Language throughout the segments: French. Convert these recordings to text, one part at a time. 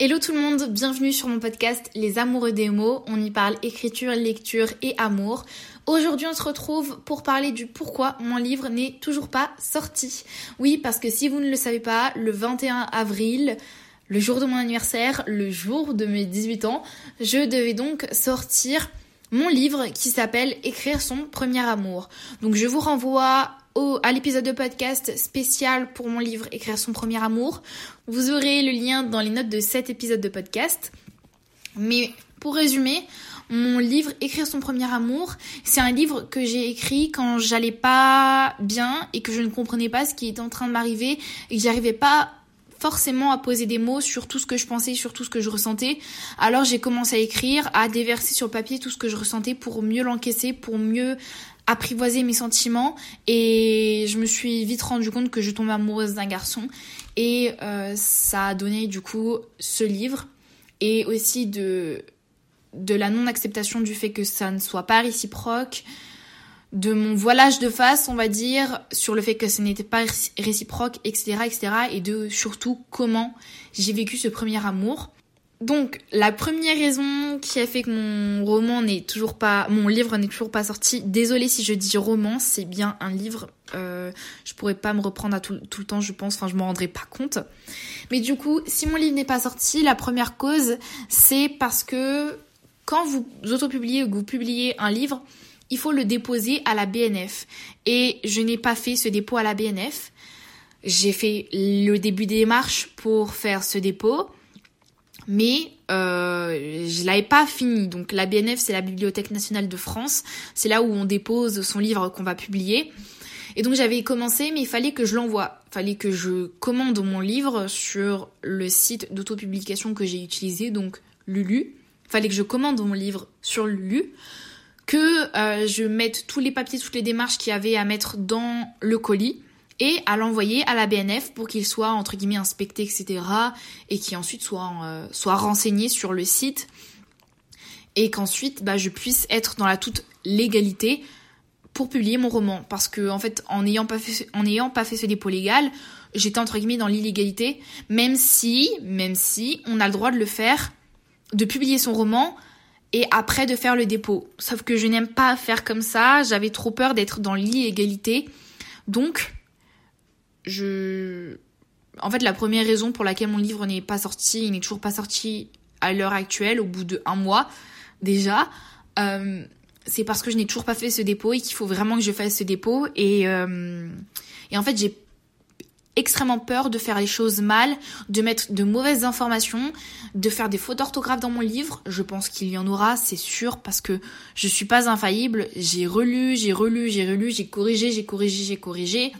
Hello tout le monde, bienvenue sur mon podcast Les Amoureux des mots. On y parle écriture, lecture et amour. Aujourd'hui, on se retrouve pour parler du pourquoi mon livre n'est toujours pas sorti. Oui, parce que si vous ne le savez pas, le 21 avril, le jour de mon anniversaire, le jour de mes 18 ans, je devais donc sortir mon livre qui s'appelle Écrire son premier amour. Donc je vous renvoie à l'épisode de podcast spécial pour mon livre Écrire son premier amour. Vous aurez le lien dans les notes de cet épisode de podcast. Mais pour résumer, mon livre Écrire son premier amour, c'est un livre que j'ai écrit quand j'allais pas bien et que je ne comprenais pas ce qui était en train de m'arriver et que j'arrivais pas forcément à poser des mots sur tout ce que je pensais, sur tout ce que je ressentais. Alors j'ai commencé à écrire, à déverser sur le papier tout ce que je ressentais pour mieux l'encaisser, pour mieux apprivoiser mes sentiments. Et je me suis vite rendu compte que je tombais amoureuse d'un garçon. Et euh, ça a donné du coup ce livre. Et aussi de de la non-acceptation du fait que ça ne soit pas réciproque, de mon voilage de face, on va dire, sur le fait que ce n'était pas réciproque, etc., etc., et de surtout comment j'ai vécu ce premier amour. Donc, la première raison qui a fait que mon roman n'est toujours pas, mon livre n'est toujours pas sorti, désolée si je dis roman, c'est bien un livre. Euh, je pourrais pas me reprendre à tout, le temps, je pense, enfin, je m'en rendrai pas compte. Mais du coup, si mon livre n'est pas sorti, la première cause, c'est parce que quand vous autopubliez ou que vous publiez un livre, il faut le déposer à la BNF. Et je n'ai pas fait ce dépôt à la BNF. J'ai fait le début des démarches pour faire ce dépôt mais euh, je l'avais pas fini. Donc la BNF, c'est la Bibliothèque nationale de France. C'est là où on dépose son livre qu'on va publier. Et donc j'avais commencé, mais il fallait que je l'envoie. Il fallait que je commande mon livre sur le site d'autopublication que j'ai utilisé, donc Lulu. Il fallait que je commande mon livre sur Lulu, que euh, je mette tous les papiers, toutes les démarches qu'il y avait à mettre dans le colis et à l'envoyer à la BNF pour qu'il soit entre guillemets inspecté, etc. et qui ensuite soit, euh, soit renseigné sur le site et qu'ensuite bah, je puisse être dans la toute légalité pour publier mon roman. Parce que en fait, en n'ayant pas fait, pas fait ce dépôt légal, j'étais entre guillemets dans l'illégalité, même si, même si on a le droit de le faire, de publier son roman et après de faire le dépôt. Sauf que je n'aime pas faire comme ça, j'avais trop peur d'être dans l'illégalité. Donc, je... En fait, la première raison pour laquelle mon livre n'est pas sorti, il n'est toujours pas sorti à l'heure actuelle, au bout de un mois déjà, euh, c'est parce que je n'ai toujours pas fait ce dépôt et qu'il faut vraiment que je fasse ce dépôt. Et, euh, et en fait, j'ai extrêmement peur de faire les choses mal, de mettre de mauvaises informations, de faire des fautes d'orthographe dans mon livre. Je pense qu'il y en aura, c'est sûr, parce que je suis pas infaillible. J'ai relu, j'ai relu, j'ai relu, j'ai corrigé, j'ai corrigé, j'ai corrigé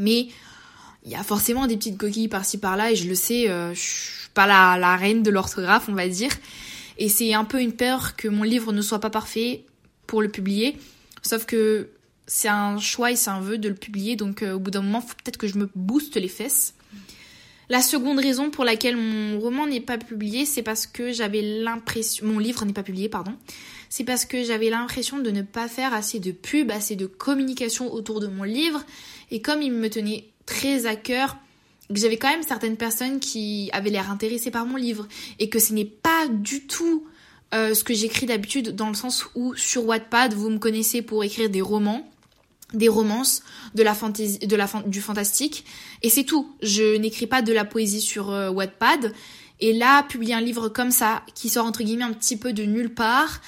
mais il y a forcément des petites coquilles par-ci par-là et je le sais, euh, je suis pas la, la reine de l'orthographe, on va dire. Et c'est un peu une peur que mon livre ne soit pas parfait pour le publier. Sauf que c'est un choix et c'est un vœu de le publier, donc euh, au bout d'un moment, faut peut-être que je me booste les fesses. La seconde raison pour laquelle mon roman n'est pas publié, c'est parce que j'avais l'impression, mon livre n'est pas publié, pardon, c'est parce que j'avais l'impression de ne pas faire assez de pub, assez de communication autour de mon livre, et comme il me tenait très à cœur, que j'avais quand même certaines personnes qui avaient l'air intéressées par mon livre, et que ce n'est pas du tout euh, ce que j'écris d'habitude, dans le sens où sur Wattpad, vous me connaissez pour écrire des romans, des romances, de la fantasy, de la du fantastique, et c'est tout. Je n'écris pas de la poésie sur euh, Wattpad. Et là, publier un livre comme ça, qui sort entre guillemets un petit peu de nulle part,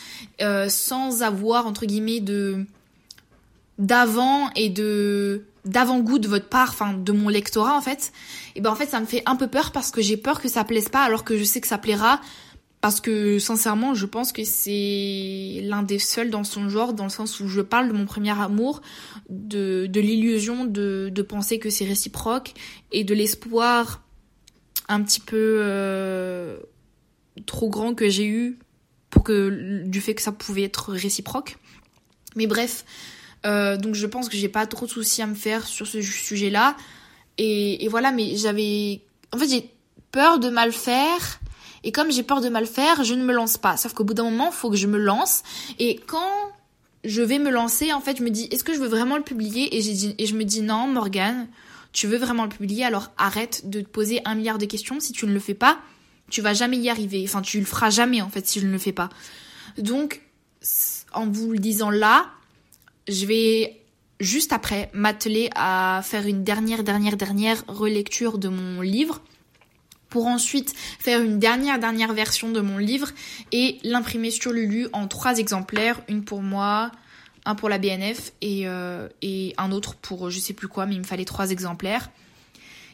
euh, sans avoir entre guillemets de d'avant et de d'avant-goût de votre part, enfin de mon lectorat en fait, et ben en fait ça me fait un peu peur parce que j'ai peur que ça plaise pas alors que je sais que ça plaira parce que sincèrement, je pense que c'est l'un des seuls dans son genre, dans le sens où je parle de mon premier amour, de, de l'illusion de, de penser que c'est réciproque et de l'espoir un petit peu euh, trop grand que j'ai eu pour que du fait que ça pouvait être réciproque. Mais bref, euh, donc je pense que j'ai pas trop de soucis à me faire sur ce sujet-là. Et, et voilà, mais j'avais, en fait, j'ai peur de mal faire et comme j'ai peur de mal faire, je ne me lance pas. Sauf qu'au bout d'un moment, il faut que je me lance. Et quand je vais me lancer, en fait, je me dis, est-ce que je veux vraiment le publier? Et, je me dis, non, Morgane, tu veux vraiment le publier, alors arrête de te poser un milliard de questions. Si tu ne le fais pas, tu vas jamais y arriver. Enfin, tu le feras jamais en fait si je ne le fais pas. Donc, en vous le disant là, je vais juste après m'atteler à faire une dernière, dernière, dernière relecture de mon livre pour ensuite faire une dernière, dernière version de mon livre et l'imprimer sur Lulu en trois exemplaires, une pour moi, un pour la BNF et, euh, et un autre pour je sais plus quoi, mais il me fallait trois exemplaires.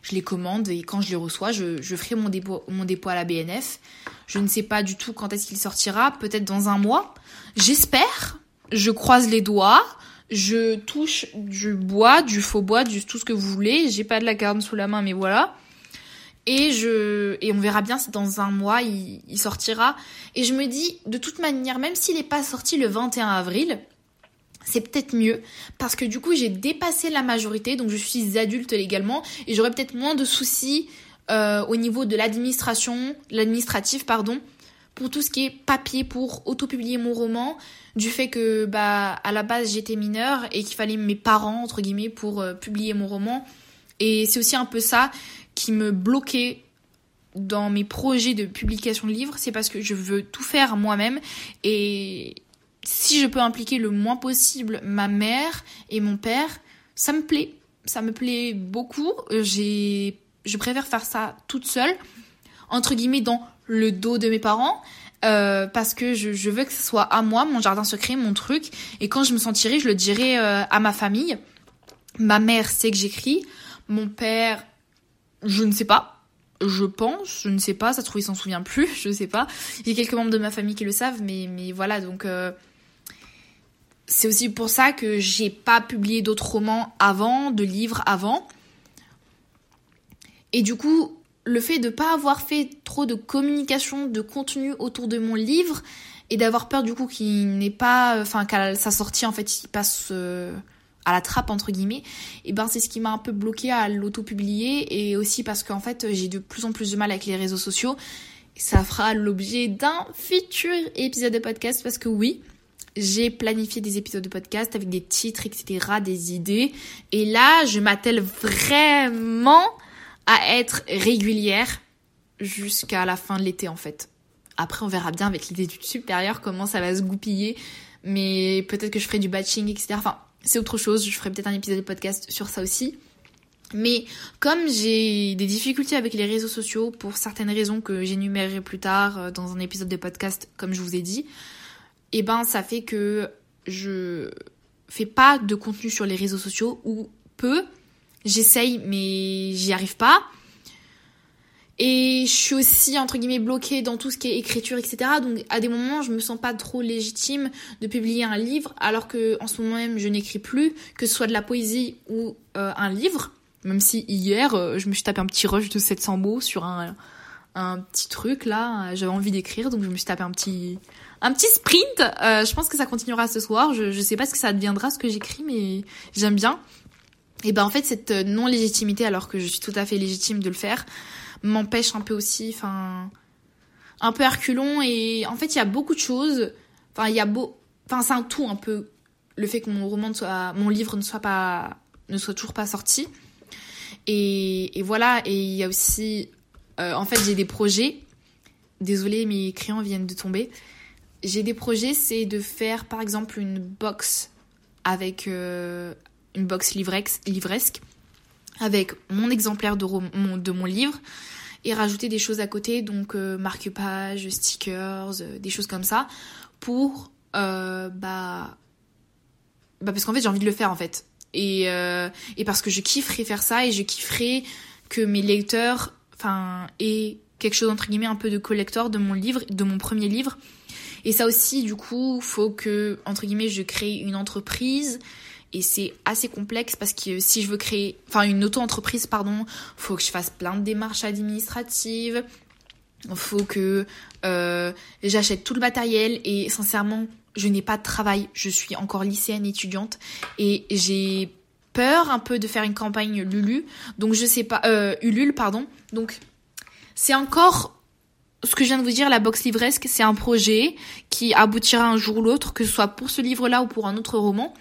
Je les commande et quand je les reçois, je, je ferai mon dépôt, mon dépôt à la BNF. Je ne sais pas du tout quand est-ce qu'il sortira, peut-être dans un mois. J'espère, je croise les doigts, je touche du bois, du faux bois, du tout ce que vous voulez. J'ai pas de la carne sous la main, mais voilà. Et je et on verra bien si dans un mois il, sortira. Et je me dis, de toute manière, même s'il n'est pas sorti le 21 avril, c'est peut-être mieux parce que du coup j'ai dépassé la majorité, donc je suis adulte légalement et j'aurai peut-être moins de soucis euh, au niveau de l'administration, l'administratif pardon, pour tout ce qui est papier pour autopublier mon roman, du fait que bah à la base j'étais mineure et qu'il fallait mes parents entre guillemets pour euh, publier mon roman et c'est aussi un peu ça qui me bloquait dans mes projets de publication de livres, c'est parce que je veux tout faire moi-même et si je peux impliquer le moins possible ma mère et mon père, ça me plaît. Ça me plaît beaucoup. J'ai, je préfère faire ça toute seule, entre guillemets, dans le dos de mes parents. Euh, parce que je, je, veux que ce soit à moi, mon jardin secret, mon truc. Et quand je me sentirai, je le dirai euh, à ma famille. Ma mère sait que j'écris. Mon père, je ne sais pas. Je pense, je ne sais pas, ça se trouve il s'en souvient plus, je ne sais pas. Il y a quelques membres de ma famille qui le savent, mais, mais voilà, donc euh, c'est aussi pour ça que j'ai pas publié d'autres romans avant, de livres avant. Et du coup, le fait de pas avoir fait trop de communication, de contenu autour de mon livre et d'avoir peur du coup qu'il n'ait pas, enfin qu'à sa sortie en fait il passe euh, à la trappe entre guillemets, et ben c'est ce qui m'a un peu bloqué à l'auto-publier et aussi parce qu'en fait j'ai de plus en plus de mal avec les réseaux sociaux. Ça fera l'objet d'un futur épisode de podcast parce que oui, j'ai planifié des épisodes de podcast avec des titres, etc., des idées. Et là, je m'attelle vraiment à être régulière jusqu'à la fin de l'été, en fait. Après, on verra bien avec l'idée du supérieur comment ça va se goupiller. Mais peut-être que je ferai du batching, etc. Enfin, c'est autre chose. Je ferai peut-être un épisode de podcast sur ça aussi. Mais comme j'ai des difficultés avec les réseaux sociaux pour certaines raisons que j'énumérerai plus tard euh, dans un épisode de podcast, comme je vous ai dit, et eh ben ça fait que je fais pas de contenu sur les réseaux sociaux ou peu. J'essaye mais j'y arrive pas. Et je suis aussi entre guillemets bloquée dans tout ce qui est écriture, etc. Donc à des moments je me sens pas trop légitime de publier un livre alors que en ce moment même je n'écris plus, que ce soit de la poésie ou euh, un livre. Même si hier euh, je me suis tapé un petit rush de 700 mots sur un, un petit truc là, j'avais envie d'écrire donc je me suis tapé un petit un petit sprint. Euh, je pense que ça continuera ce soir. Je, je sais pas ce que ça deviendra, ce que j'écris, mais j'aime bien. Et ben en fait cette non légitimité, alors que je suis tout à fait légitime de le faire, m'empêche un peu aussi, enfin un peu herculon. Et en fait il y a beaucoup de choses. Enfin il y a beau, enfin c'est un tout un peu le fait que mon roman soit, mon livre ne soit pas, ne soit toujours pas sorti. Et, voilà. Et il y a aussi, euh, en fait j'ai des projets. Désolée, mes crayons viennent de tomber j'ai des projets, c'est de faire par exemple une box avec euh, une box livresque avec mon exemplaire de, mon livre et rajouter des choses à côté, donc euh, marque-page, stickers, euh, des choses comme ça, pour bah, bah parce qu'en fait j'ai envie de le faire en fait et et parce que je kifferais faire ça et je kifferais que mes lecteurs aient quelque chose entre guillemets un peu de collector de mon livre, de mon premier livre et ça aussi, du coup, faut que, entre guillemets, je crée une entreprise. Et c'est assez complexe parce que si je veux créer, enfin une auto-entreprise, pardon, faut que je fasse plein de démarches administratives. Faut que euh, j'achète tout le matériel et sincèrement, je n'ai pas de travail. Je suis encore lycéenne étudiante et j'ai peur un peu de faire une campagne Lulu. Donc je sais pas, euh, Ulule, pardon. Donc c'est encore ce que je viens de vous dire, la box livresque, c'est un projet qui aboutira un jour ou l'autre, que ce soit pour ce livre-là ou pour un autre roman.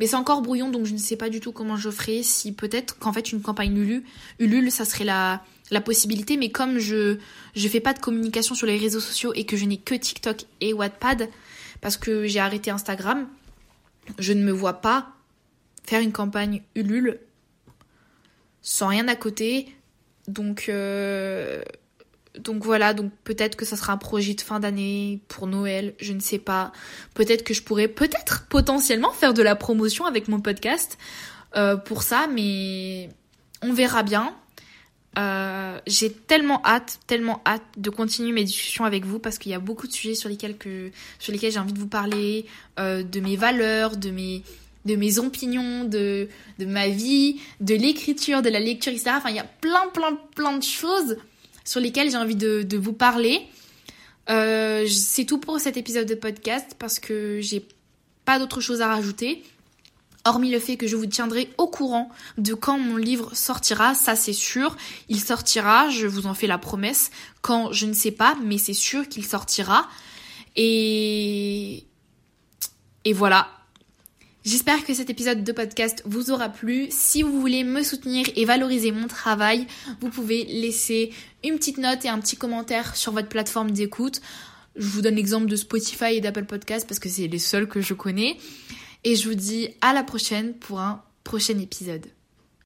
Mais c'est encore brouillon, donc je ne sais pas du tout comment je ferai. Si peut-être qu'en fait une campagne Ulule, ça serait la, la possibilité. Mais comme je je fais pas de communication sur les réseaux sociaux et que je n'ai que TikTok et Wattpad, parce que j'ai arrêté Instagram, je ne me vois pas faire une campagne Ulule sans rien à côté. Donc, euh, donc voilà, donc peut-être que ça sera un projet de fin d'année pour Noël, je ne sais pas. Peut-être que je pourrais peut-être potentiellement faire de la promotion avec mon podcast euh, pour ça, mais on verra bien. Euh, j'ai tellement hâte, tellement hâte de continuer mes discussions avec vous parce qu'il y a beaucoup de sujets sur lesquels j'ai envie de vous parler, de mes valeurs, de mes de mes opinions, de, de ma vie, de l'écriture, de la lecture, etc. Enfin, il y a plein, plein, plein de choses sur lesquelles j'ai envie de, de, vous parler. Euh, c'est tout pour cet épisode de podcast parce que j'ai pas d'autre chose à rajouter. Hormis le fait que je vous tiendrai au courant de quand mon livre sortira, ça c'est sûr. Il sortira, je vous en fais la promesse. Quand, je ne sais pas, mais c'est sûr qu'il sortira. Et... Et voilà, J'espère que cet épisode de podcast vous aura plu. Si vous voulez me soutenir et valoriser mon travail, vous pouvez laisser une petite note et un petit commentaire sur votre plateforme d'écoute. Je vous donne l'exemple de Spotify et d'Apple Podcast parce que c'est les seuls que je connais. Et je vous dis à la prochaine pour un prochain épisode.